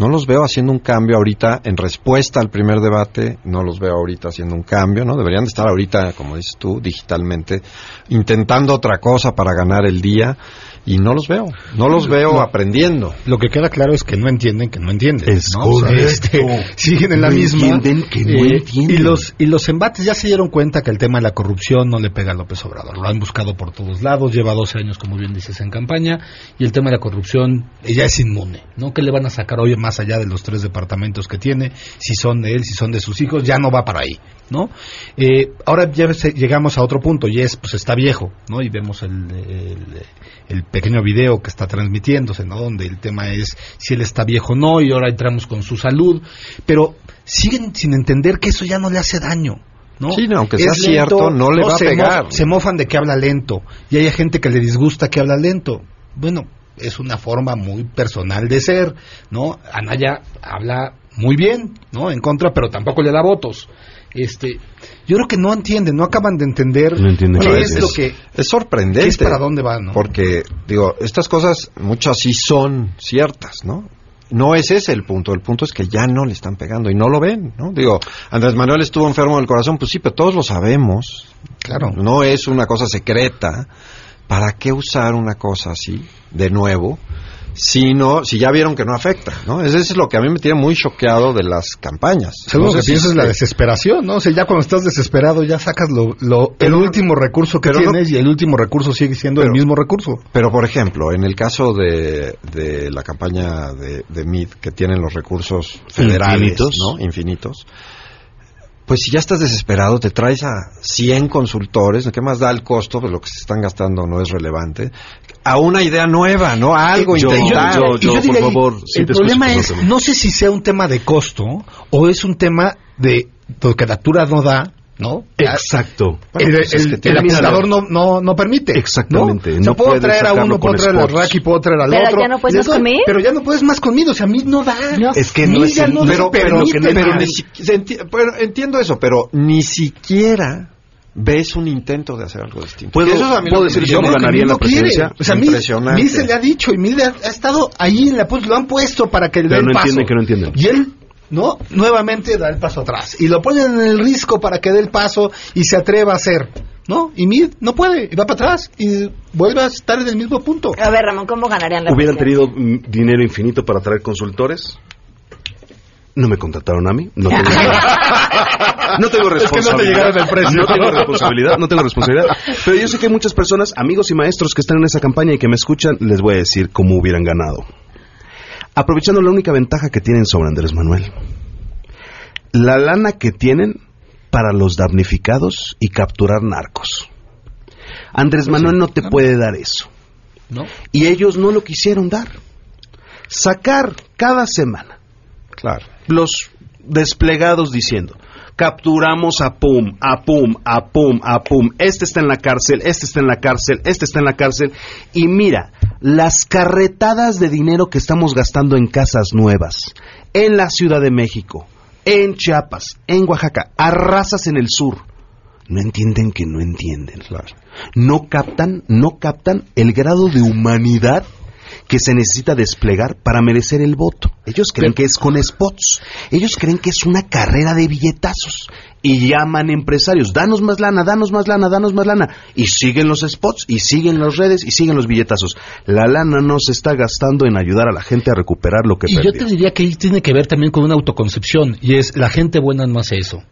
no los veo haciendo un cambio ahorita en respuesta al primer debate, no los veo ahorita haciendo un cambio, ¿no? Deberían de estar ahorita, como dices tú, digitalmente, intentando otra cosa para ganar el día y no los veo, no los veo No. aprendiendo. Lo que queda claro es que no entienden que no entienden. Es ¿no? O sea, correcto. este, siguen en la No misma. entienden que no eh, entienden. Y los, y los embates ya se dieron cuenta que el tema de la corrupción no le pega a López Obrador. Lo han buscado por todos lados, lleva 12 años, como bien dices, en campaña, y el tema de la corrupción eh, ya es inmune. ¿no? ¿Qué le van a sacar hoy más allá de los tres departamentos que tiene? Si son de él, si son de sus hijos, ya no va para ahí. ¿No? Eh, ahora ya se- llegamos a otro punto, y es, pues está viejo, ¿no? Y vemos el, el- el pequeño video que está transmitiéndose, ¿no? Donde el tema es si él está viejo o no, y ahora entramos con su salud, pero siguen sin entender que eso ya no le hace daño. ¿no? Sí, no, aunque Es sea cierto, no le va a pegar. se mofan de que habla lento, y hay gente que le disgusta que habla lento. Bueno, es una forma muy personal de ser, ¿no? Anaya habla muy bien, ¿no? En contra, pero tampoco le da votos. Este, yo creo que no entienden, no acaban de entender No entienden qué es, es. lo que Es sorprendente. qué es para dónde va, ¿no? Porque, digo, estas cosas, muchas sí son ciertas, ¿no? No ese es el punto, el punto es que ya no le están pegando y no lo ven, ¿no? Digo, Andrés Manuel estuvo enfermo del corazón, pues sí, pero todos lo sabemos. Claro. No es una cosa secreta. ¿Para qué usar una cosa así, de nuevo, si no, si ya vieron que no afecta, ¿no? Eso es lo que a mí me tiene muy choqueado de las campañas. Seguro que piensas es la que- desesperación, ¿no? O sea, ya cuando estás desesperado ya sacas lo, lo- el último recurso que no- tienes y el último recurso sigue siendo el mismo recurso. Pero, por ejemplo, en el caso de, de la campaña de, de MID, que tienen los recursos federales, Infinitos. ¿no? Infinitos. Pues si ya estás desesperado, te traes a 100 consultores, ¿qué más da el costo? Pues lo que se están gastando no es relevante. A una idea nueva, ¿no? A algo Yo- intentar. yo- yo diría ahí, el problema es, no sé si sea un tema de costo o es un tema de lo que la altura no da, ¿no? Exacto. El, pues es el- que el tiene- apuntador no, no, no permite. Exactamente, ¿no? No puedo traer a uno, puedo traer a spots. Raki, puedo traer al Pero otro. ya no puedes Y más les doy, con Mid. Pero ya no puedes más conmigo, o sea, a mí no da. Es que no es ya el- no pero, pero, permite pero ni si- enti- pero entiendo eso, pero ni siquiera ves un intento de hacer algo distinto. ¿Puedo- Que eso es a mí puedo que decir que Yo no que ganaría la quiere. presidencia? O sea. Mid se le ha dicho y Mid ha, ha estado ahí en la pues, lo han puesto para que dé Pero el no paso. entienden que no entienden. Y él, ¿no? Nuevamente da el paso atrás. Y lo ponen en el risco para que dé el paso y se atreva a hacer. ¿No? Y Mid no puede. Y va para atrás. Y vuelve a estar en el mismo punto. A ver, Ramón, ¿cómo ganarían la ¿Hubieran tenido mm, dinero infinito para traer consultores? No me contrataron a mí. No tengo, no tengo Es que no te responsabilidad. llegaron el precio. No tengo responsabilidad. No tengo responsabilidad. Pero yo sé que hay muchas personas, amigos y maestros que están en esa campaña y que me escuchan, les voy a decir cómo hubieran ganado. Aprovechando la única ventaja que tienen sobre Andrés Manuel. La lana que tienen para los damnificados y capturar narcos. Andrés Manuel no te puede dar eso. ¿No? Y ellos no lo quisieron dar. Sacar cada semana Claro. los desplegados diciendo, capturamos a Pum, a Pum, a Pum, a Pum, este está en la cárcel, este está en la cárcel, este está en la cárcel, y mira, las carretadas de dinero que estamos gastando en casas nuevas, en la Ciudad de México, en Chiapas, en Oaxaca, arrasas en el sur, no entienden que no entienden. No captan, no captan el grado de humanidad que se necesita desplegar para merecer el voto. Ellos creen que es con spots. Ellos creen que es una carrera de billetazos. Y llaman empresarios, danos más lana, danos más lana, danos más lana. Y siguen los spots, y siguen las redes, y siguen los billetazos. La lana no se está gastando en ayudar a la gente a recuperar lo que Y yo perdió. te diría que tiene que ver también con una autoconcepción, y es la gente buena no hace eso,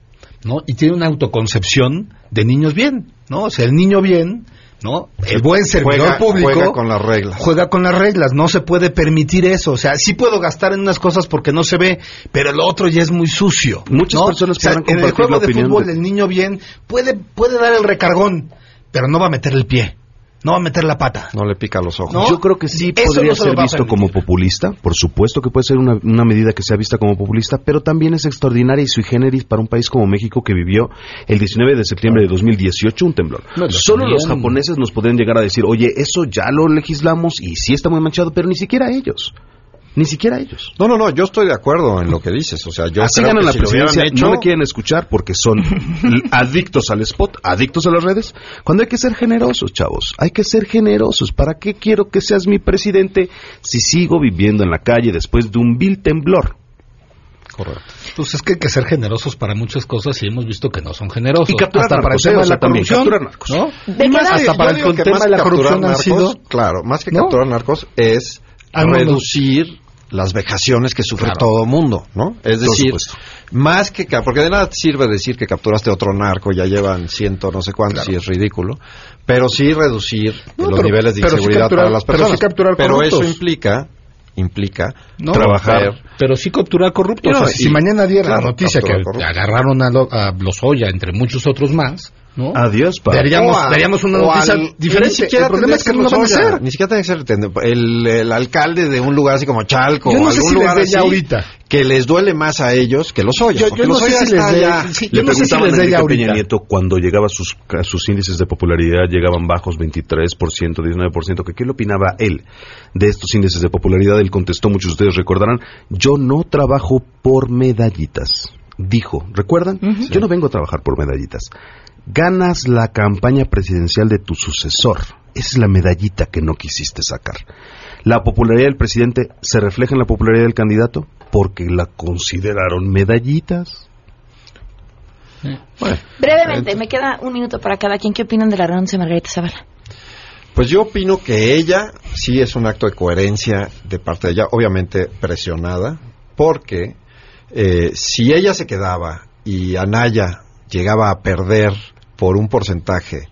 ¿no? Y tiene una autoconcepción de niños bien, ¿no? O sea, el niño bien, ¿no? El buen servidor Juega- público juega con las reglas. Juega con las reglas, no se puede permitir eso, o sea, sí puedo gastar en unas cosas porque no se ve, pero lo otro ya es muy sucio. Muchas ¿no? personas O sea, en el juego de fútbol de- el niño bien puede puede dar el recargón, pero no va a meter el pie, no va a meter la pata. No le pica los ojos. ¿No? Yo creo que sí Eso podría no se ser visto como populista, por supuesto que puede ser una, una medida que sea vista como populista, pero también es extraordinaria y sui generis para un país como México que vivió el 19 de septiembre de 2018 un temblor. Bueno, Solo también- los japoneses nos podrían llegar a decir, oye, eso ya lo legislamos y sí está muy manchado, pero ni siquiera ellos. Ni siquiera ellos. No, no, no, yo estoy de acuerdo en lo que dices. O sea, yo Así creo ganan que la si presidencia. hecho- No me quieren escuchar porque son adictos al spot, adictos a las redes. Cuando hay que ser generosos, chavos. Hay que ser generosos. ¿Para qué quiero que seas mi presidente si sigo viviendo en la calle después de un vil temblor? Correcto. Pues es que hay que ser generosos para muchas cosas y hemos visto que no son generosos. Y capturar hasta para el narcos, tema de la corrupción, capturar narcos. ¿no? ¿De Y qué más hasta para el tema más de la que capturar corrupción han narcos, sido Claro, más que ¿no? capturar narcos es Ah, no, no. reducir las vejaciones que sufre Claro. todo mundo, ¿no? Es decir, más que... Porque de nada sirve decir que capturaste otro narco, ya llevan ciento no sé cuántos y es ridículo, pero sí reducir No, los pero- niveles de sí inseguridad capturar- para las pero sí personas. capturar Pero eso implica, implica No, trabajar... pero, pero sí capturar corruptos. Y no, O sea, si mañana diera la claro, noticia que corruptos. agarraron a, lo- a Lozoya, entre muchos otros más, ¿no? Adiós, pa. Daríamos, a- daríamos una noticia al- diferente. Ni siquiera el problema es que no lo van a hacer. Ni siquiera tiene que ser el, el alcalde de un lugar así como Chalco Yo no o sé algún si les lugar dé ya así, ahorita. que les duele más a ellos que los Lozoya. Yo- porque yo no sé si les ya- sí, Le yo no sé si les a Peña ahorita. Nieto cuando llegaba sus, a sus índices de popularidad, llegaban bajos 23%, 19%, que qué le opinaba él de estos índices de popularidad. Él contestó, muchos de ustedes recordarán, yo no trabajo por medallitas. Dijo, ¿recuerdan? Yo no vengo a trabajar por medallitas. Ganas la campaña presidencial de tu sucesor. Esa es la medallita que no quisiste sacar. La popularidad del presidente se refleja en la popularidad del candidato porque la consideraron medallitas. Brevemente, me queda un minuto para cada quien. ¿Qué opinan de la renuncia de Margarita Zavala? Pues yo opino que ella sí es un acto de coherencia de parte de ella, obviamente presionada, porque eh, si ella se quedaba y Anaya llegaba a perder por un porcentaje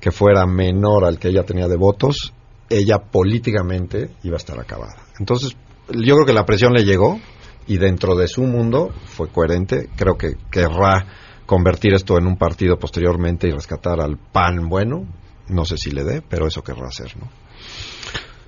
que fuera menor al que ella tenía de votos, ella políticamente iba a estar acabada. Entonces, yo creo que la presión le llegó y dentro de su mundo fue coherente. Creo que querrá convertir esto en un partido posteriormente y rescatar al PAN bueno. No sé si le dé, pero eso querrá hacer, ¿no?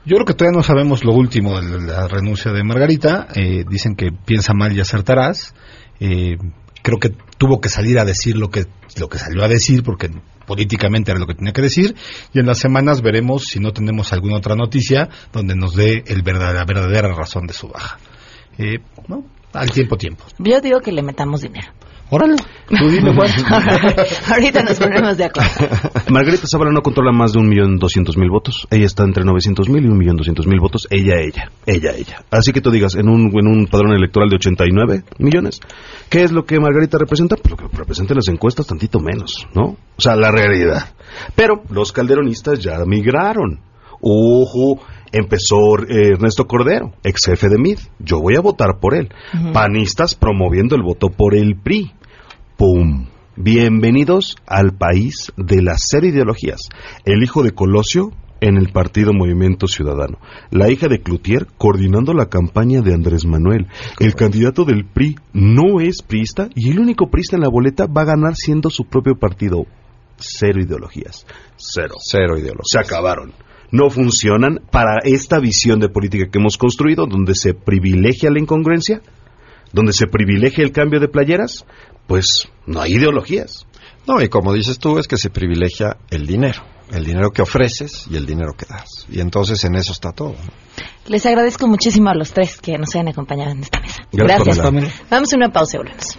Yo creo que todavía no sabemos lo último de la renuncia de Margarita. Eh, dicen que piensa mal y acertarás. Eh, creo que tuvo que salir a decir lo que, lo que salió a decir porque políticamente era lo que tenía que decir. Y en las semanas veremos si no tenemos alguna otra noticia donde nos dé el la verdadera razón de su baja. Eh, ¿no? Al tiempo, tiempo. Yo digo que le metamos dinero. Órale, tú dime Ahorita nos ponemos de acuerdo. Margarita Zavala no controla más de un millón doscientos mil votos. Ella está entre novecientos mil y un millón doscientos mil votos. Ella, ella, ella, ella. Así que tú digas, en un, en un padrón electoral de 89 millones, ¿qué es lo que Margarita representa? Pues lo que representa las encuestas, tantito menos, ¿no? O sea, la realidad. Pero los calderonistas ya migraron. Ojo, empezó eh, Ernesto Cordero, ex jefe de MID. Yo voy a votar por él. Panistas promoviendo el voto por el PRI. ¡Pum! Bienvenidos al país de las cero ideologías. El hijo de Colosio en el partido Movimiento Ciudadano. La hija de Cloutier coordinando la campaña de Andrés Manuel. El candidato del PRI no es priista y el único priista en la boleta va a ganar siendo su propio partido. Cero ideologías. Cero. Cero ideologías. Se acabaron no funcionan para esta visión de política que hemos construido, donde se privilegia la incongruencia, donde se privilegia el cambio de playeras, pues no hay ideologías. No, y como dices tú, es que se privilegia el dinero, el dinero que ofreces y el dinero que das. Y entonces en eso está todo. Les agradezco muchísimo a los tres que nos hayan acompañado en esta mesa. Gracias. Vamos a una pausa y volvemos.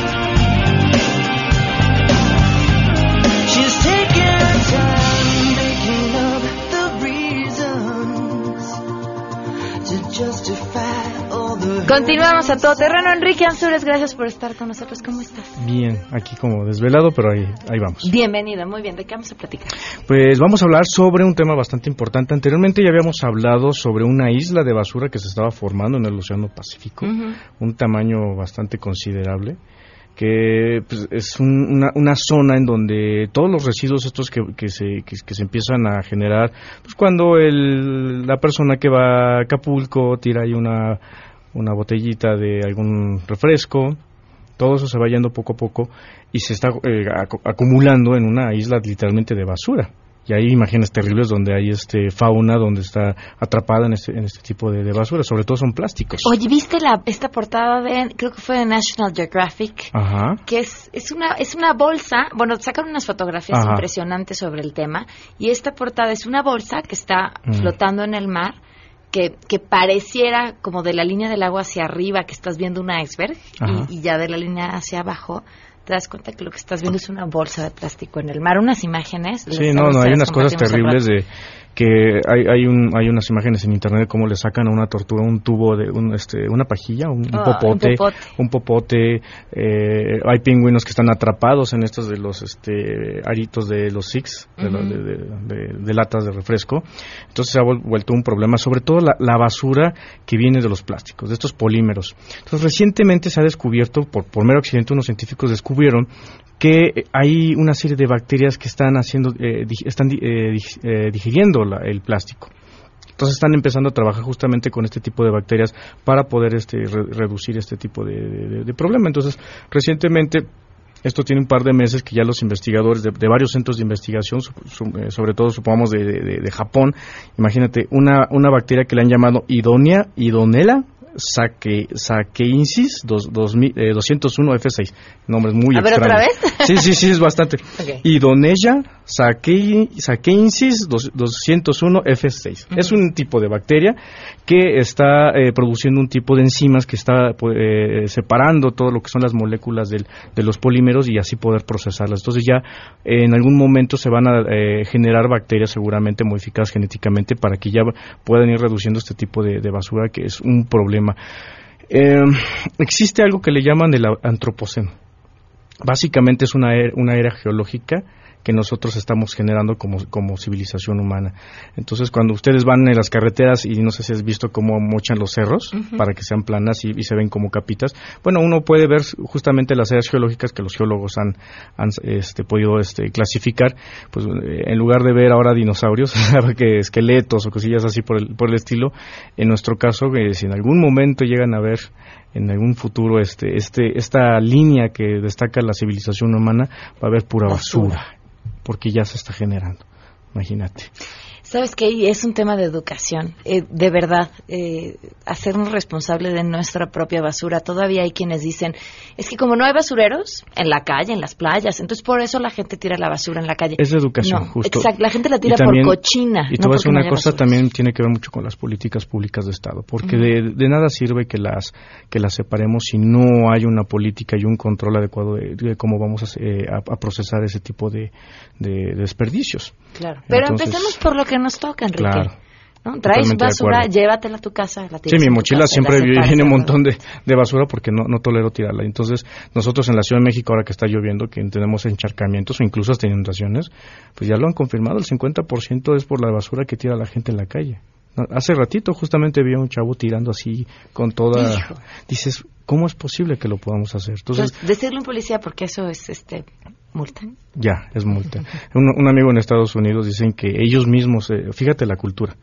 Continuamos a todo terreno. Enrique Ansures, gracias por estar con nosotros. ¿Cómo estás? Bien, aquí como desvelado, pero ahí, ahí vamos. Bienvenido, muy bien. ¿De qué vamos a platicar? Pues vamos a hablar sobre un tema bastante importante. Anteriormente ya habíamos hablado sobre una isla de basura que se estaba formando en el Océano Pacífico, un tamaño bastante considerable que pues, es una, una, zona en donde todos los residuos estos que, que, se, que, se empiezan a generar, pues cuando el, la persona que va a Acapulco tira ahí una una botellita de algún refresco, todo eso se va yendo poco a poco y se está eh, acumulando en una isla literalmente de basura. Y hay imágenes terribles donde hay este fauna donde está atrapada en este, en este tipo de, basura, sobre todo son plásticos. Oye, ¿viste la, esta portada de, creo que fue de National Geographic? Ajá. Que es, es, una, es una bolsa, bueno, sacan unas fotografías impresionantes sobre el tema, y esta portada es una bolsa que está mm. flotando en el mar, que, que, pareciera como de la línea del agua hacia arriba que estás viendo un iceberg y, y, ya de la línea hacia abajo te das cuenta que lo que estás viendo es una bolsa de plástico en el mar. Unas imágenes. Sí, no, no, hay unas cosas terribles de que hay hay, un, hay unas imágenes en internet de cómo le sacan a una tortuga un tubo de un, este, una pajilla, un, ah, popote, un popote. Eh, hay pingüinos que están atrapados en estos de los este, aritos de los six, de, latas de refresco. Entonces se ha vuelto un problema, sobre todo la, la, basura que viene de los plásticos, de estos polímeros. Entonces recientemente se ha descubierto, por, por mero accidente, unos científicos descubrieron que hay una serie de bacterias que están haciendo, eh, están eh, eh, digiriendo el plástico. Entonces están empezando a trabajar justamente con este tipo de bacterias para poder este, reducir este tipo de, problema. Entonces, recientemente esto tiene un par de meses que ya los investigadores de, varios centros de investigación, sobre todo supongamos de, Japón, imagínate, una, una bacteria que le han llamado Idonia, Idonela saque, Saqueinsis dos, dos, eh, 201 F6. Nombre muy A ver, extraño. ¿otra vez? Sí, sí, sí, es bastante. Ok. Y Donella Dos- 201 F6. Es un tipo de bacteria que está eh, produciendo un tipo de enzimas que está pu- eh, separando todo lo que son las moléculas del- de los polímeros y así poder procesarlas. Entonces ya eh, en algún momento se van a eh, generar bacterias seguramente modificadas genéticamente para que ya puedan ir reduciendo este tipo de, de basura que es un problema. Eh, existe algo que le llaman el antropoceno. Básicamente es una era, una era geológica que nosotros estamos generando como, como civilización humana. Entonces, cuando ustedes van en las carreteras y no sé si has visto cómo mochan los cerros para que sean planas y, y se ven como capitas, bueno, uno puede ver justamente las eras geológicas que los geólogos han, han este, podido este, clasificar. Pues eh, en lugar de ver ahora dinosaurios, que esqueletos o cosillas así por el, por el estilo, en nuestro caso, eh, si en algún momento llegan a ver en algún futuro este, este, esta línea que destaca la civilización humana, va a haber pura basura, porque ya se está generando. Imagínate. Sabes que es un tema de educación, eh, de verdad, eh, hacernos responsables de nuestra propia basura. Todavía hay quienes dicen, es que como no hay basureros en la calle, en las playas, entonces por eso la gente tira la basura en la calle. Es educación, No, justo. Exacto, la gente la tira también- por cochina. Y te no una cosa, también tiene que ver mucho con las políticas públicas de Estado, porque de, de nada sirve que las que las separemos si no hay una política y un control adecuado de, de cómo vamos a, eh, a- a procesar ese tipo de, de desperdicios. Claro. Pero Entonces- empecemos por lo que nos toca, Enrique. Claro. ¿no? Traes Totalmente basura, llévatela a tu casa. La Sí, mi mochila casa, siempre viene un montón de, de basura porque no, no tolero tirarla. Entonces, nosotros en la Ciudad de México, ahora que está lloviendo, que tenemos encharcamientos o incluso hasta inundaciones, pues ya lo han confirmado, el 50% es por la basura que tira la gente en la calle. Hace ratito justamente vi a un chavo tirando así con toda... Hijo. Dices, ¿cómo es posible que lo podamos hacer? Entonces, Entonces, decirle a un policía porque eso es este multa. ya, es multa. un, un amigo en Estados Unidos dicen que ellos mismos, eh, fíjate la cultura,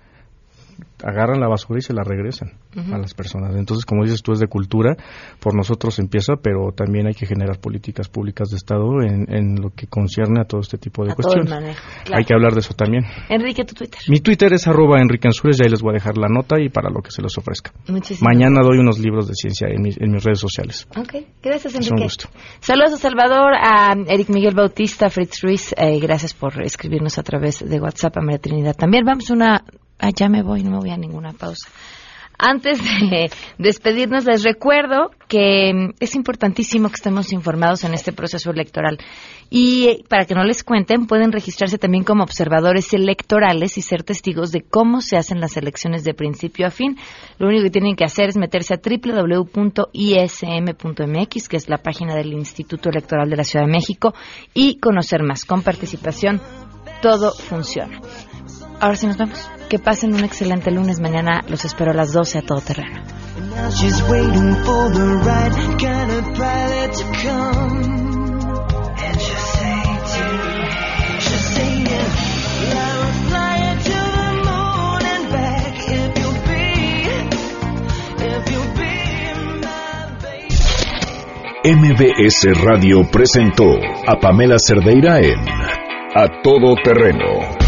agarran la basura y se la regresan a las personas. Entonces, como dices tú, es de cultura, por nosotros empieza, pero también hay que generar políticas públicas de Estado en, en lo que concierne a todo este tipo de A todo el cuestiones. claro. Hay que hablar de eso también. Enrique, tu Twitter. Mi Twitter es arroba Enrique Ansures, y ahí les voy a dejar la nota y para lo que se les ofrezca. Muchísimas Mañana doy unos libros de ciencia en, mis- en mis redes sociales. Ok, gracias Es un Enrique. gusto. Saludos a Salvador, a Eric Miguel Bautista, Fritz Ruiz, eh, gracias por escribirnos a través de WhatsApp a María Trinidad. También vamos a una... Ah, ya me voy, no me voy a ninguna pausa. Antes de despedirnos, les recuerdo que mm, es importantísimo que estemos informados en este proceso electoral. Y eh, para que no les cuenten, pueden registrarse también como observadores electorales y ser testigos de cómo se hacen las elecciones de principio a fin. Lo único que tienen que hacer es meterse a www.ism.mx, que es la página del Instituto Electoral de la Ciudad de México, y conocer más. Con participación, todo funciona. Ahora sí nos vemos. Que pasen un excelente lunes. Mañana los espero a las 12 a todo terreno. MBS Radio presentó a Pamela Cerdeira en A Todo Terreno.